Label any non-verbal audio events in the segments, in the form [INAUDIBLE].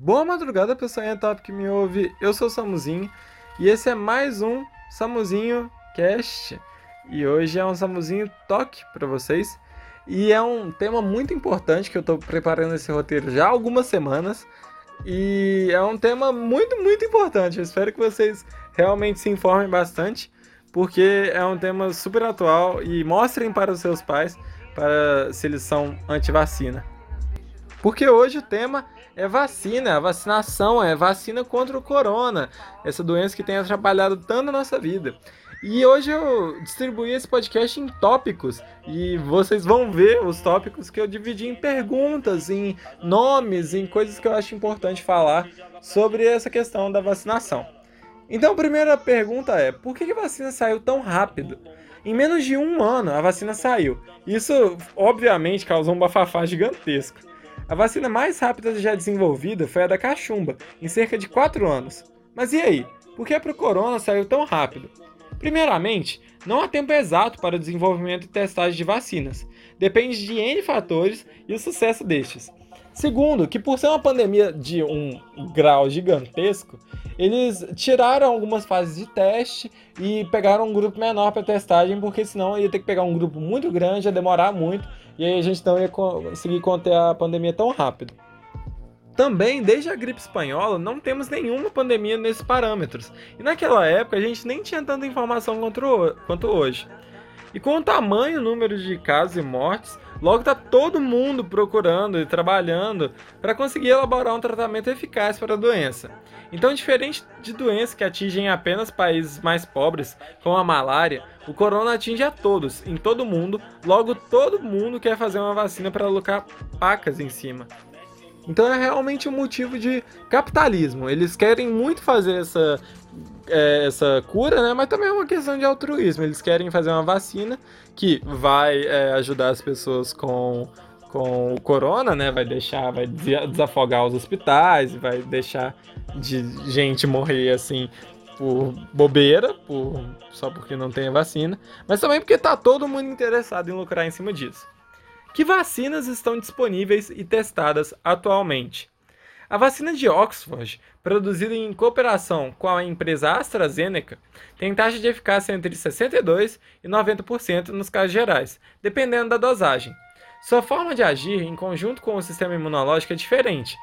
Boa madrugada, pessoal top que me ouve. Eu sou o Samuzinho e esse é mais um Samuzinho Cast. E hoje é um Samuzinho Toque para vocês. E é um tema muito importante que eu estou preparando esse roteiro já há algumas semanas. E é um tema muito, muito importante. Eu espero que vocês realmente se informem bastante, porque é um tema super atual e mostrem para os seus pais para se eles são anti-vacina. Porque hoje o tema é vacina, a vacinação, é vacina contra o corona, essa doença que tem atrapalhado tanto a nossa vida. E hoje eu distribuí esse podcast em tópicos e vocês vão ver os tópicos que eu dividi em perguntas, em nomes, em coisas que eu acho importante falar sobre essa questão da vacinação. Então a primeira pergunta é: por que a vacina saiu tão rápido? Em menos de um ano a vacina saiu. Isso obviamente causou um bafafá gigantesco. A vacina mais rápida já desenvolvida foi a da cachumba, em cerca de 4 anos. Mas e aí? Por que para o corona saiu tão rápido? Primeiramente, não há tempo exato para o desenvolvimento e testagem de vacinas. Depende de N fatores e o sucesso destes. Segundo, que por ser uma pandemia de um grau gigantesco, eles tiraram algumas fases de teste e pegaram um grupo menor para testagem, porque senão ia ter que pegar um grupo muito grande, ia demorar muito, e aí a gente não ia conseguir conter a pandemia tão rápido. Também, desde a gripe espanhola, não temos nenhuma pandemia nesses parâmetros. E naquela época a gente nem tinha tanta informação quanto hoje. E com o tamanho número de casos e mortes, logo está todo mundo procurando e trabalhando para conseguir elaborar um tratamento eficaz para a doença. Então, diferente de doenças que atingem apenas países mais pobres, como a malária, o corona atinge a todos, em todo mundo, logo todo mundo quer fazer uma vacina para alocar pacas em cima. Então é realmente um motivo de capitalismo. Eles querem muito fazer essa, é, essa cura, né? Mas também é uma questão de altruísmo. Eles querem fazer uma vacina que vai é, ajudar as pessoas com, com o corona, né? Vai deixar, vai desafogar os hospitais, vai deixar de gente morrer assim por bobeira, por, só porque não tem a vacina, mas também porque tá todo mundo interessado em lucrar em cima disso. Que vacinas estão disponíveis e testadas atualmente? A vacina de Oxford, produzida em cooperação com a empresa AstraZeneca, tem taxa de eficácia entre 62% e 90% nos casos gerais, dependendo da dosagem. Sua forma de agir em conjunto com o sistema imunológico é diferente,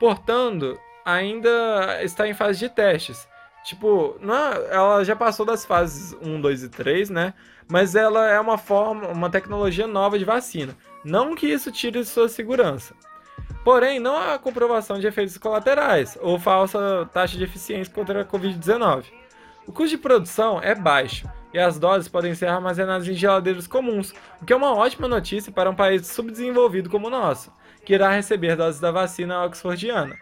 portanto, ainda está em fase de testes. Tipo, não é, ela já passou das fases 1, 2 e 3, né? Mas ela é uma forma, uma tecnologia nova de vacina. Não que isso tire sua segurança. Porém, não há comprovação de efeitos colaterais ou falsa taxa de eficiência contra a Covid-19. O custo de produção é baixo e as doses podem ser armazenadas em geladeiros comuns, o que é uma ótima notícia para um país subdesenvolvido como o nosso, que irá receber doses da vacina oxfordiana.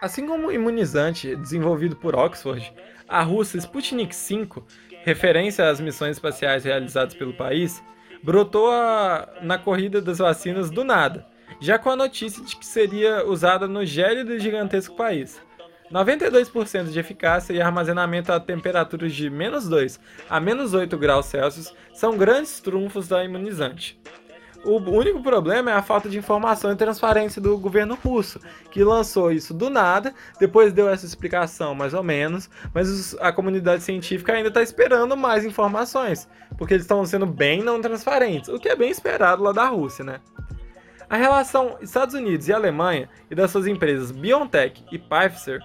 Assim como o imunizante desenvolvido por Oxford, a russa Sputnik V, referência às missões espaciais realizadas pelo país, brotou a... na corrida das vacinas do nada, já com a notícia de que seria usada no gélido e gigantesco país. 92% de eficácia e armazenamento a temperaturas de menos 2 a menos 8 graus Celsius são grandes trunfos da imunizante. O único problema é a falta de informação e transparência do governo russo, que lançou isso do nada, depois deu essa explicação mais ou menos, mas a comunidade científica ainda está esperando mais informações, porque eles estão sendo bem não transparentes, o que é bem esperado lá da Rússia, né? A relação Estados Unidos e Alemanha e das suas empresas BioNTech e Pfizer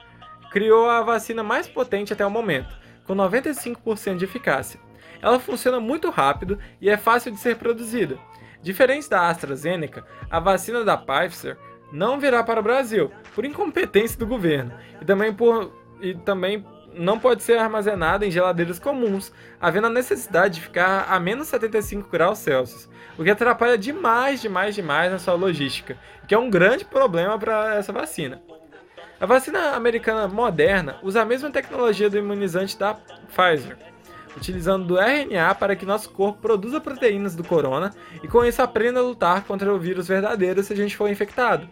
criou a vacina mais potente até o momento, com 95% de eficácia. Ela funciona muito rápido e é fácil de ser produzida. Diferente da AstraZeneca, a vacina da Pfizer não virá para o Brasil, por incompetência do governo, e também, por, e também não pode ser armazenada em geladeiras comuns, havendo a necessidade de ficar a menos 75 graus Celsius, o que atrapalha demais, demais, demais na sua logística, que é um grande problema para essa vacina. A vacina americana moderna usa a mesma tecnologia do imunizante da Pfizer, utilizando do RNA para que nosso corpo produza proteínas do corona e com isso aprenda a lutar contra o vírus verdadeiro se a gente for infectado.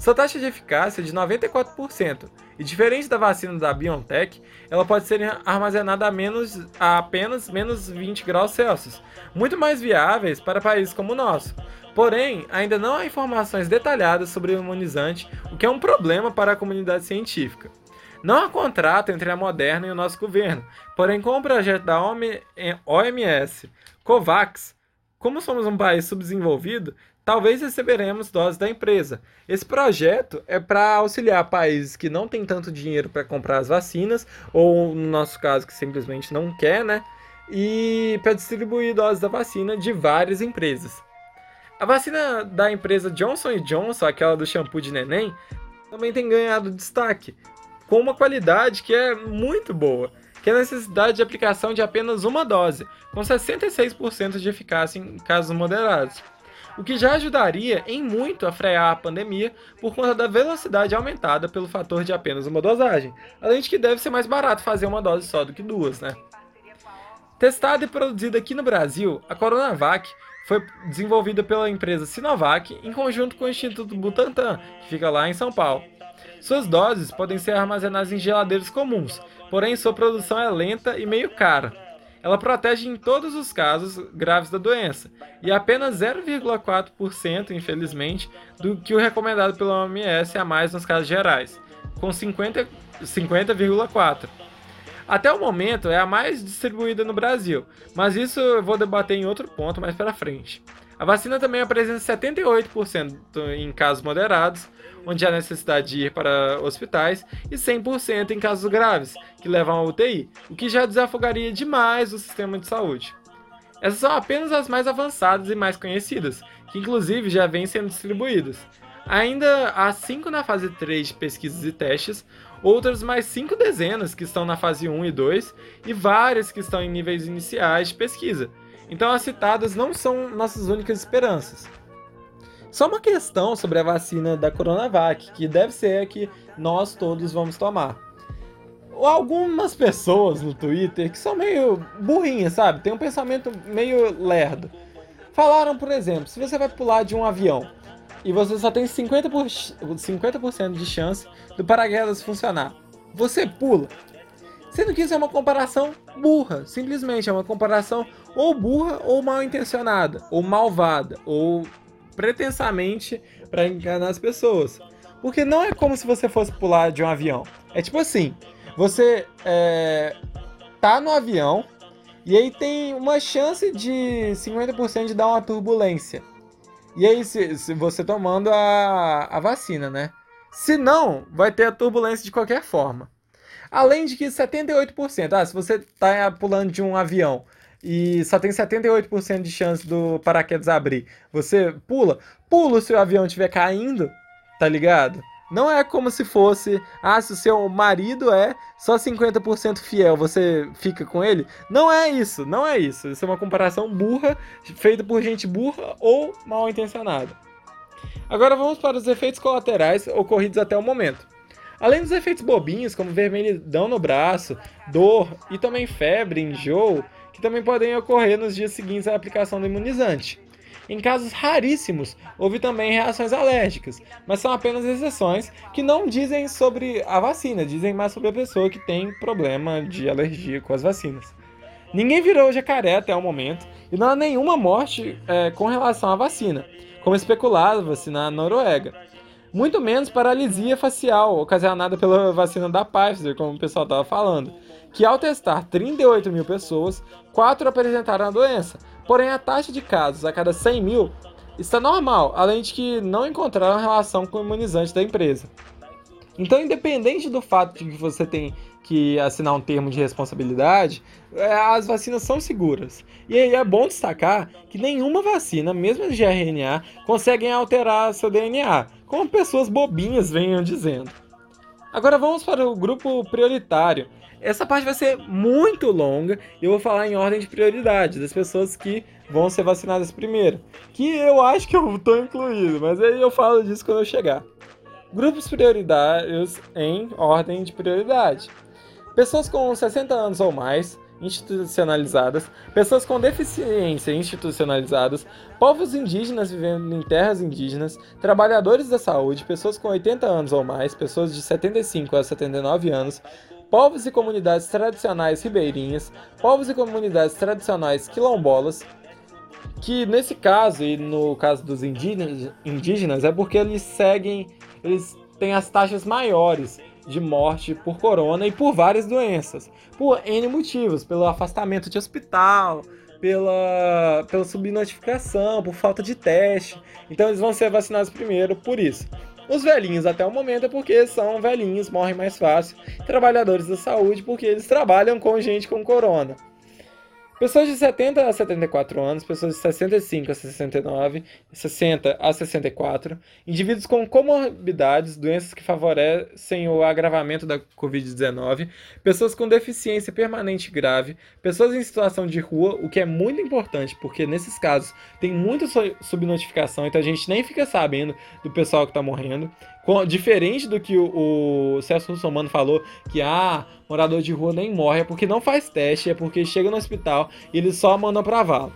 Sua taxa de eficácia é de 94%, e diferente da vacina da BioNTech, ela pode ser armazenada a, menos, a apenas menos 20 graus Celsius, muito mais viáveis para países como o nosso, Porém, ainda não há informações detalhadas sobre o imunizante, o que é um problema para a comunidade científica. Não há contrato entre a Moderna e o nosso governo, porém, com o projeto da OMS COVAX, como somos um país subdesenvolvido, talvez receberemos doses da empresa. Esse projeto é para auxiliar países que não têm tanto dinheiro para comprar as vacinas, ou no nosso caso, que simplesmente não quer, né? E para distribuir doses da vacina de várias empresas. A vacina da empresa Johnson Johnson, aquela do shampoo de neném, também tem ganhado destaque, com uma qualidade que é muito boa, que é a necessidade de aplicação de apenas uma dose, com 66% de eficácia em casos moderados. O que já ajudaria em muito a frear a pandemia por conta da velocidade aumentada pelo fator de apenas uma dosagem, além de que deve ser mais barato fazer uma dose só do que duas, né? Testada e produzida aqui no Brasil, a Coronavac foi desenvolvida pela empresa Sinovac em conjunto com o Instituto Butantan, que fica lá em São Paulo. Suas doses podem ser armazenadas em geladeiras comuns, porém sua produção é lenta e meio cara. Ela protege em todos os casos graves da doença, e apenas 0,4%, infelizmente, do que o recomendado pela OMS a mais nos casos gerais, com 50,4%. 50, até o momento é a mais distribuída no Brasil, mas isso eu vou debater em outro ponto mais para frente. A vacina também apresenta 78% em casos moderados, onde há necessidade de ir para hospitais, e 100% em casos graves, que levam à UTI, o que já desafogaria demais o sistema de saúde. Essas são apenas as mais avançadas e mais conhecidas, que inclusive já vêm sendo distribuídas. Ainda há 5 na fase 3 de pesquisas e testes, outras mais cinco dezenas que estão na fase 1 e 2 e várias que estão em níveis iniciais de pesquisa. Então as citadas não são nossas únicas esperanças. Só uma questão sobre a vacina da Coronavac, que deve ser a que nós todos vamos tomar. Algumas pessoas no Twitter que são meio burrinhas, sabe? Tem um pensamento meio lerdo. Falaram, por exemplo, se você vai pular de um avião e você só tem 50%, por, 50 de chance do paraquedas funcionar. Você pula. Sendo que isso é uma comparação burra, simplesmente é uma comparação ou burra ou mal intencionada, ou malvada, ou pretensamente para enganar as pessoas. Porque não é como se você fosse pular de um avião. É tipo assim: você é, tá no avião e aí tem uma chance de 50% de dar uma turbulência. E aí, se, se você tomando a, a vacina, né? Se não, vai ter a turbulência de qualquer forma. Além de que 78%, ah, se você tá pulando de um avião e só tem 78% de chance do paraquedas abrir, você pula, pula se o avião estiver caindo, tá ligado? Não é como se fosse, ah, se o seu marido é só 50% fiel, você fica com ele. Não é isso, não é isso. Isso é uma comparação burra, feita por gente burra ou mal intencionada. Agora vamos para os efeitos colaterais ocorridos até o momento. Além dos efeitos bobinhos, como vermelhidão no braço, dor e também febre, enjoo, que também podem ocorrer nos dias seguintes à aplicação do imunizante. Em casos raríssimos, houve também reações alérgicas, mas são apenas exceções que não dizem sobre a vacina, dizem mais sobre a pessoa que tem problema de alergia com as vacinas. Ninguém virou jacaré até o momento e não há nenhuma morte é, com relação à vacina, como especulava-se na Noruega. Muito menos paralisia facial ocasionada pela vacina da Pfizer, como o pessoal estava falando, que ao testar 38 mil pessoas, 4 apresentaram a doença, Porém, a taxa de casos a cada 100 mil está normal, além de que não encontraram relação com o imunizante da empresa. Então, independente do fato de que você tem que assinar um termo de responsabilidade, é, as vacinas são seguras. E aí é bom destacar que nenhuma vacina, mesmo de RNA, conseguem alterar seu DNA, como pessoas bobinhas venham dizendo. Agora vamos para o grupo prioritário, essa parte vai ser muito longa e eu vou falar em ordem de prioridade das pessoas que vão ser vacinadas primeiro. Que eu acho que eu estou incluído, mas aí eu falo disso quando eu chegar. Grupos prioritários em ordem de prioridade: pessoas com 60 anos ou mais, institucionalizadas, pessoas com deficiência institucionalizadas, povos indígenas vivendo em terras indígenas, trabalhadores da saúde, pessoas com 80 anos ou mais, pessoas de 75 a 79 anos, povos e comunidades tradicionais ribeirinhas, povos e comunidades tradicionais quilombolas, que nesse caso e no caso dos indígenas, indígenas é porque eles seguem, eles têm as taxas maiores de morte por corona e por várias doenças, por N motivos, pelo afastamento de hospital, pela, pela subnotificação, por falta de teste. Então eles vão ser vacinados primeiro por isso. Os velhinhos até o momento é porque são velhinhos, morrem mais fácil. Trabalhadores da saúde porque eles trabalham com gente com corona. Pessoas de 70 a 74 anos, pessoas de 65 a 69, 60 a 64, indivíduos com comorbidades, doenças que favorecem o agravamento da Covid-19, pessoas com deficiência permanente grave, pessoas em situação de rua, o que é muito importante, porque nesses casos tem muita subnotificação, então a gente nem fica sabendo do pessoal que está morrendo. Diferente do que o, o Celso Russomano falou, que ah, morador de rua nem morre, é porque não faz teste, é porque chega no hospital e eles só mandam para vala.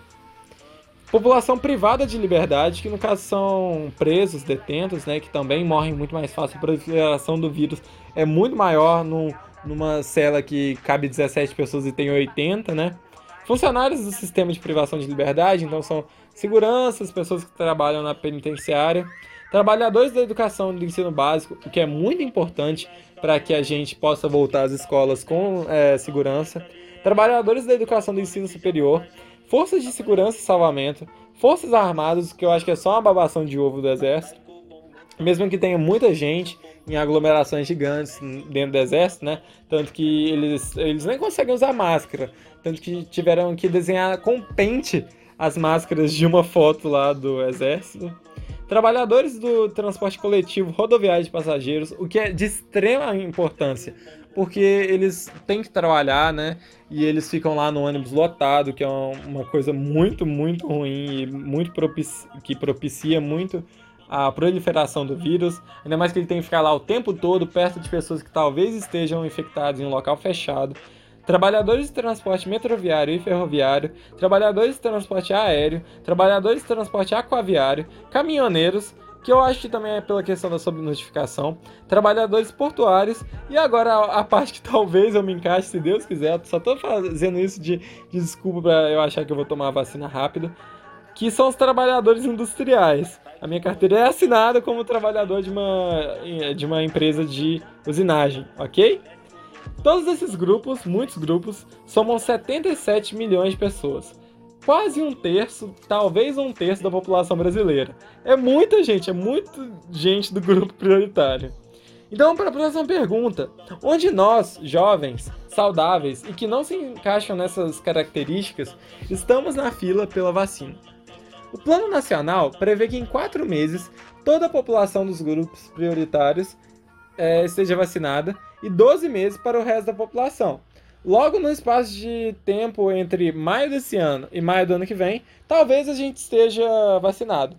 População privada de liberdade, que no caso são presos, detentos, né, que também morrem muito mais fácil. A proliferação do vírus é muito maior num, numa cela que cabe 17 pessoas e tem 80, né? Funcionários do sistema de privação de liberdade, então são seguranças, pessoas que trabalham na penitenciária. Trabalhadores da educação do ensino básico, o que é muito importante para que a gente possa voltar às escolas com é, segurança. Trabalhadores da educação do ensino superior, forças de segurança e salvamento, forças armadas, que eu acho que é só uma babação de ovo do exército. Mesmo que tenha muita gente em aglomerações gigantes dentro do exército, né? Tanto que eles, eles nem conseguem usar máscara. Tanto que tiveram que desenhar com pente as máscaras de uma foto lá do exército. Trabalhadores do transporte coletivo rodoviário de passageiros, o que é de extrema importância, porque eles têm que trabalhar, né? E eles ficam lá no ônibus lotado, que é uma coisa muito, muito ruim e muito que propicia muito a proliferação do vírus, ainda mais que ele tem que ficar lá o tempo todo perto de pessoas que talvez estejam infectadas em um local fechado trabalhadores de transporte metroviário e ferroviário, trabalhadores de transporte aéreo, trabalhadores de transporte aquaviário, caminhoneiros, que eu acho que também é pela questão da subnotificação, trabalhadores portuários e agora a, a, parte que [LAUGHS] talvez eu me encaixe, se Deus quiser, só tô fazendo isso de, de desculpa para eu achar que eu vou tomar a vacina rápido, que são os trabalhadores industriais. A minha carteira é assinada como trabalhador de uma, de uma empresa de usinagem, ok? Todos esses grupos, muitos grupos, somam 77 milhões de pessoas. Quase um terço, talvez um terço da população brasileira. É muita gente, é muita gente do grupo prioritário. Então, para a próxima pergunta, onde nós, jovens, saudáveis e que não se encaixam nessas características, estamos na fila pela vacina? O Plano Nacional prevê que em quatro meses toda a população dos grupos prioritários é, esteja vacinada e 12 meses para o resto da população. Logo no espaço de tempo entre maio desse ano e maio do ano que vem, talvez a gente esteja vacinado.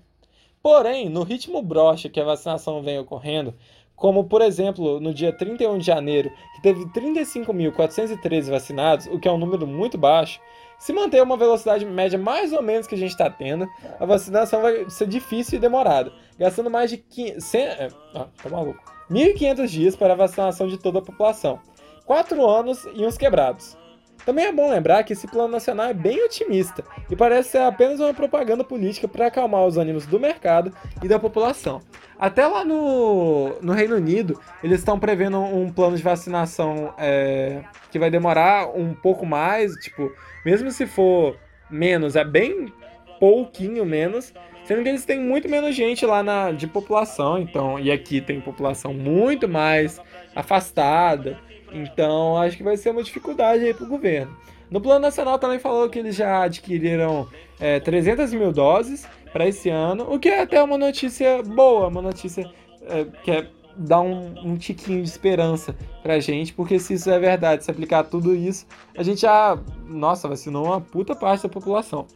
Porém, no ritmo broxa que a vacinação vem ocorrendo, como por exemplo no dia 31 de janeiro, que teve 35.413 vacinados, o que é um número muito baixo, se manter uma velocidade média mais ou menos que a gente está tendo, a vacinação vai ser difícil e demorada, gastando mais de 100, 100 é, ah, tá maluco. 1.500 dias para a vacinação de toda a população, 4 anos e uns quebrados. Também é bom lembrar que esse plano nacional é bem otimista e parece ser apenas uma propaganda política para acalmar os ânimos do mercado e da população. Até lá no, no Reino Unido, eles estão prevendo um plano de vacinação é, que vai demorar um pouco mais, tipo, mesmo se for menos, é bem pouquinho menos, Sendo que eles têm muito menos gente lá na, de população, então, e aqui tem população muito mais afastada. Então, acho que vai ser uma dificuldade aí para o governo. No Plano Nacional também falou que eles já adquiriram é, 300 mil doses para esse ano, o que é até uma notícia boa, uma notícia é, que é, dá um, um tiquinho de esperança pra gente, porque se isso é verdade, se aplicar tudo isso, a gente já, nossa, vacinou uma puta parte da população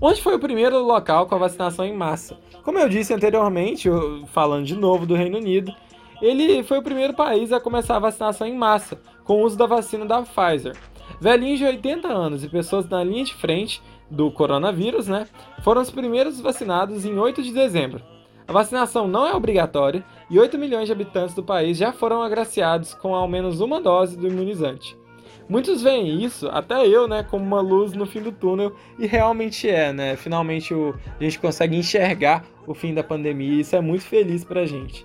onde foi o primeiro local com a vacinação em massa. Como eu disse anteriormente, falando de novo do Reino Unido, ele foi o primeiro país a começar a vacinação em massa, com o uso da vacina da Pfizer. Velhinhos de 80 anos e pessoas na linha de frente do coronavírus, né, foram os primeiros vacinados em 8 de dezembro. A vacinação não é obrigatória e 8 milhões de habitantes do país já foram agraciados com ao menos uma dose do imunizante. Muitos veem isso, até eu, né, como uma luz no fim do túnel, e realmente é, né? Finalmente o, a gente consegue enxergar o fim da pandemia e isso é muito feliz pra gente.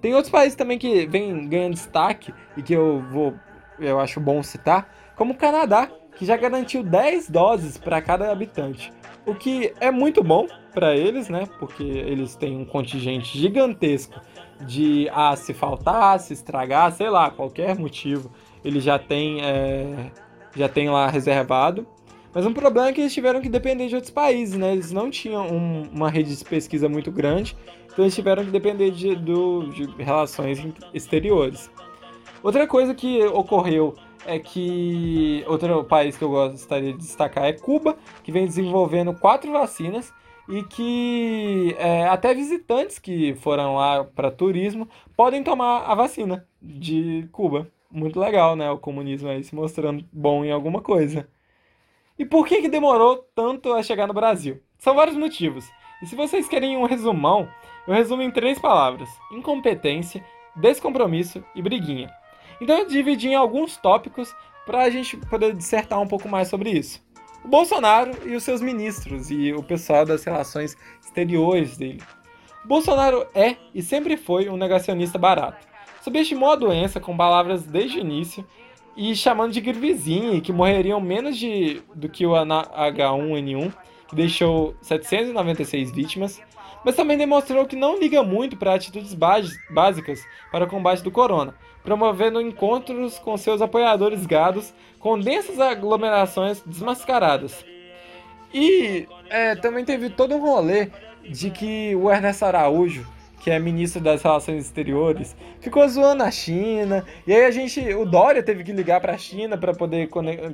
Tem outros países também que vêm ganhando destaque e que eu vou, eu acho bom citar, como o Canadá, que já garantiu 10 doses para cada habitante. O que é muito bom para eles, né? Porque eles têm um contingente gigantesco de ah, se faltar, se estragar, sei lá, qualquer motivo ele já tem, é, já tem lá reservado. Mas um problema é que eles tiveram que depender de outros países, né? Eles não tinham um, uma rede de pesquisa muito grande, então eles tiveram que depender de, do, de relações exteriores. Outra coisa que ocorreu é que outro país que eu gostaria de destacar é Cuba, que vem desenvolvendo quatro vacinas e que é, até visitantes que foram lá para turismo podem tomar a vacina de Cuba muito legal, né? O comunismo aí se mostrando bom em alguma coisa. E por que, que demorou tanto a chegar no Brasil? São vários motivos. E se vocês querem um resumão, eu resumo em três palavras: incompetência, descompromisso e briguinha. Então eu dividi em alguns tópicos para a gente poder dissertar um pouco mais sobre isso. O Bolsonaro e os seus ministros e o pessoal das relações exteriores dele. Bolsonaro é e sempre foi um negacionista barato subestimou a doença com palavras desde o início e chamando de gripezinha que morreriam menos de, do que o H1N1, que deixou 796 vítimas, mas também demonstrou que não liga muito para atitudes básicas para o combate do corona, promovendo encontros com seus apoiadores gados com densas aglomerações desmascaradas. E é, também teve todo um rolê de que o Ernesto Araújo que é ministro das Relações Exteriores, ficou zoando a China. E aí a gente, o Dória teve que ligar para a China para poder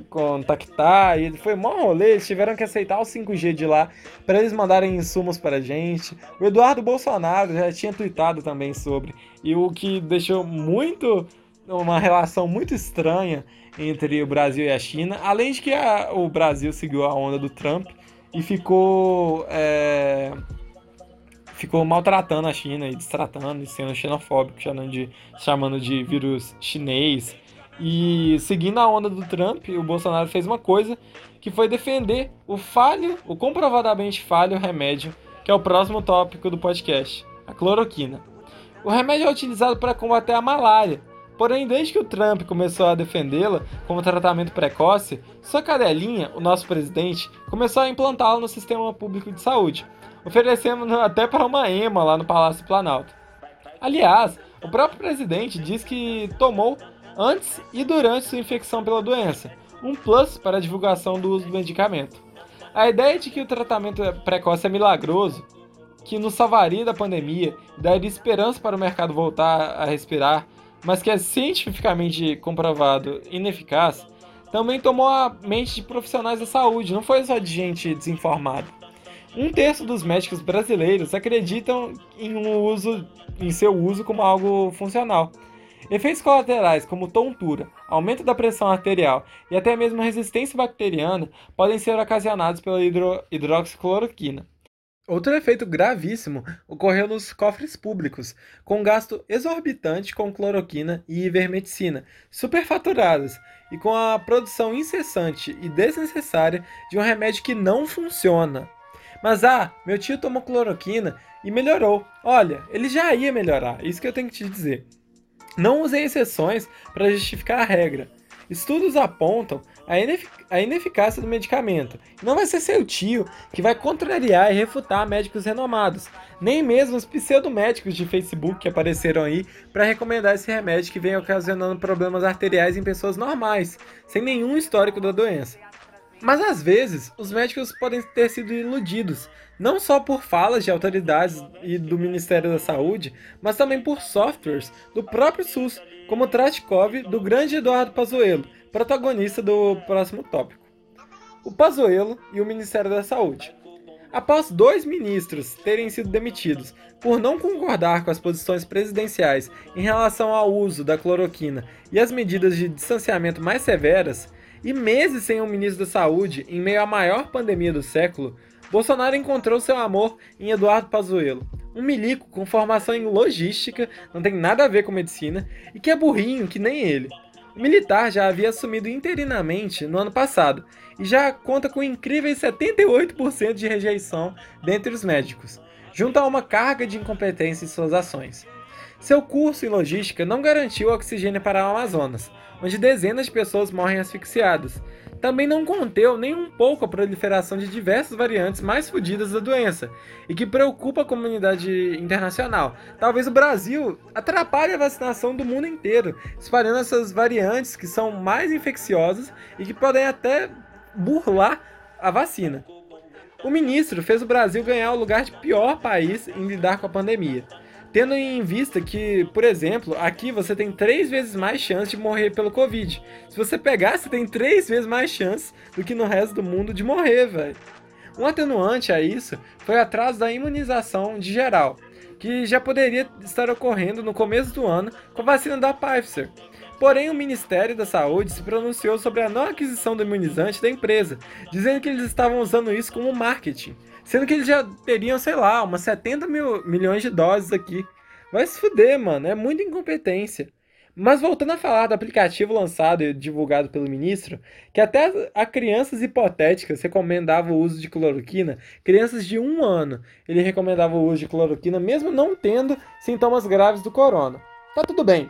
contactar. E foi mó rolê, eles tiveram que aceitar o 5G de lá para eles mandarem insumos para gente. O Eduardo Bolsonaro já tinha tweetado também sobre. E o que deixou muito uma relação muito estranha entre o Brasil e a China, além de que a, o Brasil seguiu a onda do Trump e ficou é, ficou maltratando a China e destratando e sendo xenofóbico, chamando de, chamando de vírus chinês. E seguindo a onda do Trump, o Bolsonaro fez uma coisa que foi defender o falho, o comprovadamente falho remédio, que é o próximo tópico do podcast, a cloroquina. O remédio é utilizado para combater a malária, porém desde que o Trump começou a defendê-la como tratamento precoce, sua cadelinha, o nosso presidente, começou a implantá-la no sistema público de saúde oferecemos até para uma EMA lá no Palácio Planalto. Aliás, o próprio presidente diz que tomou antes e durante sua infecção pela doença, um plus para a divulgação do uso do medicamento. A ideia de que o tratamento precoce é milagroso, que nos salvaria da pandemia daria esperança para o mercado voltar a respirar, mas que é cientificamente comprovado ineficaz, também tomou a mente de profissionais da saúde, não foi só de gente desinformada. Um terço dos médicos brasileiros acreditam em, um uso, em seu uso como algo funcional. Efeitos colaterais, como tontura, aumento da pressão arterial e até mesmo resistência bacteriana, podem ser ocasionados pela hidro hidroxicloroquina. Outro efeito gravíssimo ocorreu nos cofres públicos, com gasto exorbitante com cloroquina e ivermectina, superfaturados, e com a produção incessante e desnecessária de um remédio que não funciona. Mas ah, meu tio tomou cloroquina e melhorou. Olha, ele já ia melhorar, isso que eu tenho que te dizer. Não usei exceções para justificar a regra. Estudos apontam a, inefic a ineficácia do medicamento. Não vai ser seu tio que vai contrariar e refutar médicos renomados, nem mesmo os pseudomédicos de Facebook que apareceram aí para recomendar esse remédio que vem ocasionando problemas arteriais em pessoas normais, sem nenhum histórico da doença. Mas às vezes, os médicos podem ter sido iludidos, não só por falas de autoridades e do Ministério da Saúde, mas também por softwares do próprio SUS, como o Tratikov do grande Eduardo Pazuello, protagonista do próximo tópico. O Pazuello e o Ministério da Saúde. Após dois ministros terem sido demitidos por não concordar com as posições presidenciais em relação ao uso da cloroquina e as medidas de distanciamento mais severas, e meses sem um ministro da Saúde, em meio à maior pandemia do século, Bolsonaro encontrou seu amor em Eduardo Pazuello, um milico com formação em logística, não tem nada a ver com medicina, e que é burrinho que nem ele. O militar já havia assumido interinamente no ano passado e já conta com incríveis 78% de rejeição dentre os médicos, junto a uma carga de incompetência em suas ações. Seu curso em logística não garantiu oxigênio para o Amazonas, onde dezenas de pessoas morrem asfixiadas. Também não conteu nem um pouco a proliferação de diversas variantes mais fodidas da doença, e que preocupa a comunidade internacional. Talvez o Brasil atrapalhe a vacinação do mundo inteiro, espalhando essas variantes que são mais infecciosas e que podem até burlar a vacina. O ministro fez o Brasil ganhar o lugar de pior país em lidar com a pandemia. Tendo em vista que, por exemplo, aqui você tem três vezes mais chance de morrer pelo Covid. Se você pegar, você tem três vezes mais chance do que no resto do mundo de morrer, velho. Um atenuante a isso foi o atraso da imunização de geral, que já poderia estar ocorrendo no começo do ano com a vacina da Pfizer. Porém, o Ministério da Saúde se pronunciou sobre a não aquisição do imunizante da empresa, dizendo que eles estavam usando isso como marketing Sendo que eles já teriam, sei lá, umas 70 mil, milhões de doses aqui. Vai se fuder, mano. É muita incompetência. Mas voltando a falar do aplicativo lançado e divulgado pelo ministro, que até a crianças hipotéticas recomendava o uso de cloroquina, crianças de um ano, ele recomendava o uso de cloroquina mesmo não tendo sintomas graves do corona. Tá tudo bem.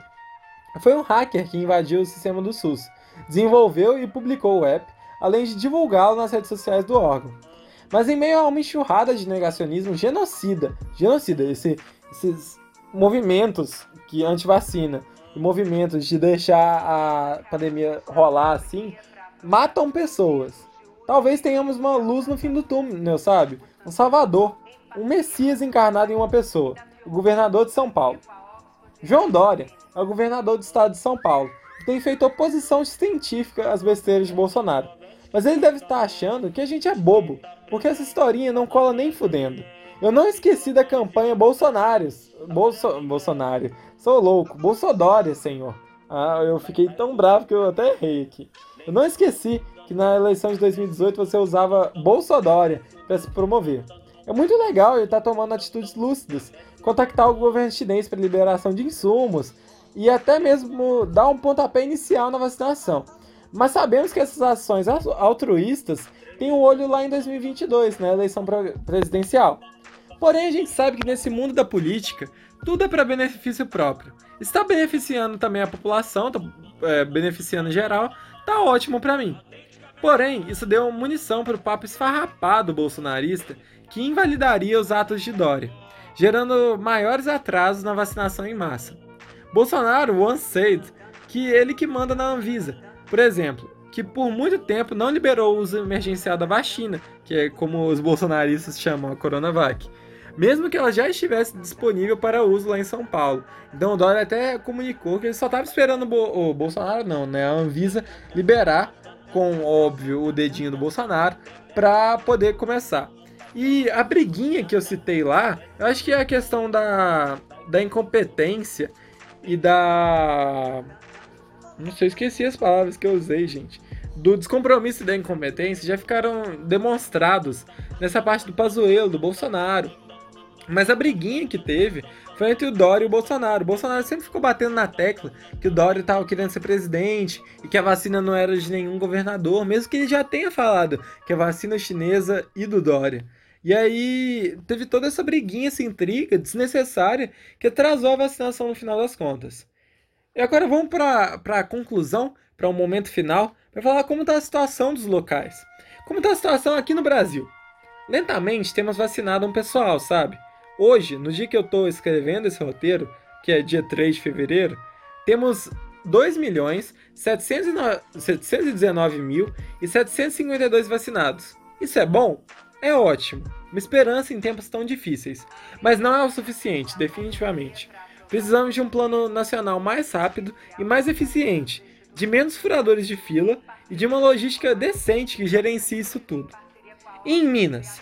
Foi um hacker que invadiu o sistema do SUS, desenvolveu e publicou o app, além de divulgá-lo nas redes sociais do órgão. Mas em meio a uma enxurrada de negacionismo genocida, genocida, esse, esses movimentos que anti-vacina movimentos de deixar a pandemia rolar assim, matam pessoas. Talvez tenhamos uma luz no fim do túnel, sabe? Um salvador, um messias encarnado em uma pessoa, o governador de São Paulo. João Dória é o governador do estado de São Paulo e tem feito oposição científica às besteiras de Bolsonaro. Mas ele deve estar achando que a gente é bobo, porque essa historinha não cola nem fudendo. Eu não esqueci da campanha Bolsonares. Bolso... Bolsonaro. Sou louco. Bolsodória, senhor. Ah, eu fiquei tão bravo que eu até errei aqui. Eu não esqueci que na eleição de 2018 você usava Bolsodória para se promover. É muito legal ele estar tá tomando atitudes lúcidas, contactar o governo chinês para liberação de insumos e até mesmo dar um pontapé inicial na vacinação. Mas sabemos que essas ações altruístas têm um olho lá em 2022, na eleição presidencial. Porém, a gente sabe que nesse mundo da política, tudo é para benefício próprio. Está beneficiando também a população, tá, é, beneficiando geral, tá ótimo para mim. Porém, isso deu munição para o papo esfarrapado bolsonarista que invalidaria os atos de Dória, gerando maiores atrasos na vacinação em massa. Bolsonaro once said que ele que manda na Anvisa, por exemplo, que por muito tempo não liberou o uso emergencial da vacina, que é como os bolsonaristas chamam a Coronavac, mesmo que ela já estivesse disponível para uso lá em São Paulo. Então o Dória até comunicou que ele só estava esperando o, Bo o Bolsonaro, não, né? A Anvisa liberar, com óbvio o dedinho do Bolsonaro, para poder começar. E a briguinha que eu citei lá, eu acho que é a questão da, da incompetência e da não sei, esqueci as palavras que eu usei, gente. Do descompromisso e da incompetência já ficaram demonstrados nessa parte do Pazuello, do Bolsonaro. Mas a briguinha que teve foi entre o Dória e o Bolsonaro. O Bolsonaro sempre ficou batendo na tecla que o Dória estava querendo ser presidente e que a vacina não era de nenhum governador, mesmo que ele já tenha falado que a vacina é chinesa e do Dória. E aí teve toda essa briguinha, essa intriga desnecessária que atrasou a vacinação no final das contas. E agora vamos para a conclusão, para o um momento final, para falar como está a situação dos locais. Como está a situação aqui no Brasil. Lentamente temos vacinado um pessoal, sabe? Hoje, no dia que eu estou escrevendo esse roteiro, que é dia 3 de fevereiro, temos 2.719.752 vacinados. Isso é bom? É ótimo. Uma esperança em tempos tão difíceis. Mas não é o suficiente, definitivamente. Precisamos de um plano nacional mais rápido e mais eficiente, de menos furadores de fila e de uma logística decente que gerencie isso tudo. E em Minas,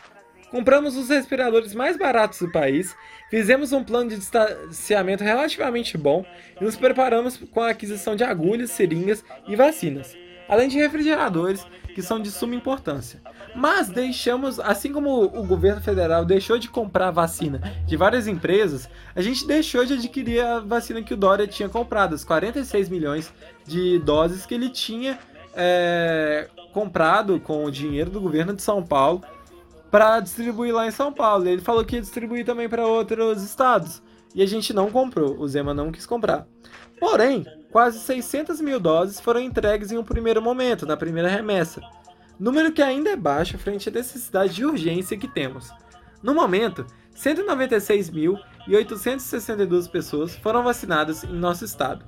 compramos os respiradores mais baratos do país, fizemos um plano de distanciamento relativamente bom e nos preparamos com a aquisição de agulhas, seringas e vacinas, além de refrigeradores que são de suma importância. Mas deixamos, assim como o governo federal deixou de comprar vacina de várias empresas, a gente deixou de adquirir a vacina que o Dória tinha comprado, as 46 milhões de doses que ele tinha é, comprado com o dinheiro do governo de São Paulo para distribuir lá em São Paulo. Ele falou que ia distribuir também para outros estados. E a gente não comprou, o Zema não quis comprar. Porém, quase 600 mil doses foram entregues em um primeiro momento, na primeira remessa. Número que ainda é baixo frente à necessidade de urgência que temos. No momento, 196.862 pessoas foram vacinadas em nosso estado.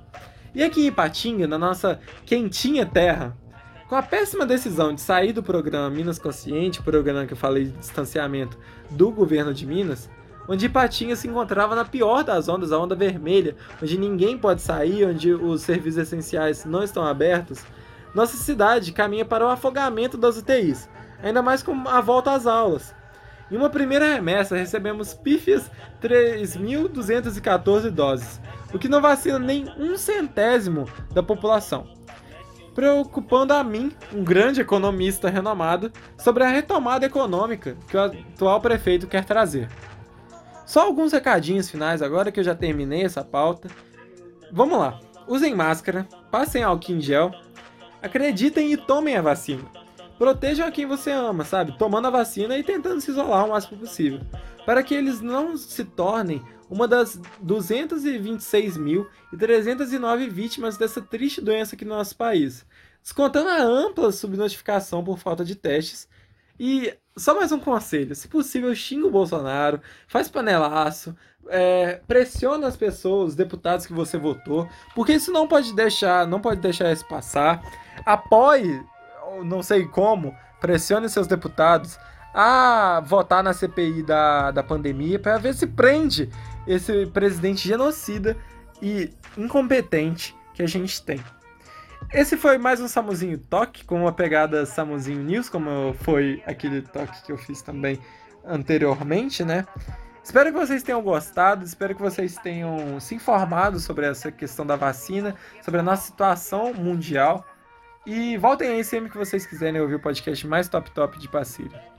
E aqui em Ipatinga, na nossa quentinha terra, com a péssima decisão de sair do programa Minas Consciente, programa que eu falei de distanciamento do governo de Minas, onde Ipatinga se encontrava na pior das ondas, a onda vermelha, onde ninguém pode sair, onde os serviços essenciais não estão abertos, nossa cidade caminha para o afogamento das UTIs, ainda mais com a volta às aulas. Em uma primeira remessa, recebemos pífias 3.214 doses, o que não vacina nem um centésimo da população preocupando a mim, um grande economista renomado, sobre a retomada econômica que o atual prefeito quer trazer. Só alguns recadinhos finais agora que eu já terminei essa pauta. Vamos lá. Usem máscara, passem álcool em gel, acreditem e tomem a vacina. Protejam a quem você ama, sabe? Tomando a vacina e tentando se isolar o máximo possível, para que eles não se tornem uma das 226.309 vítimas dessa triste doença aqui no nosso país, descontando a ampla subnotificação por falta de testes. E só mais um conselho: se possível, xinga o Bolsonaro, faz panelaço, é, pressiona as pessoas, os deputados que você votou, porque isso não pode deixar, não pode deixar isso passar. Apoie, não sei como, pressione seus deputados a votar na CPI da, da pandemia para ver se prende esse presidente genocida e incompetente que a gente tem. Esse foi mais um Samuzinho Toque, com uma pegada Samuzinho News, como foi aquele toque que eu fiz também anteriormente, né? Espero que vocês tenham gostado, espero que vocês tenham se informado sobre essa questão da vacina, sobre a nossa situação mundial. E voltem aí sempre que vocês quiserem ouvir o podcast mais top top de Passírio.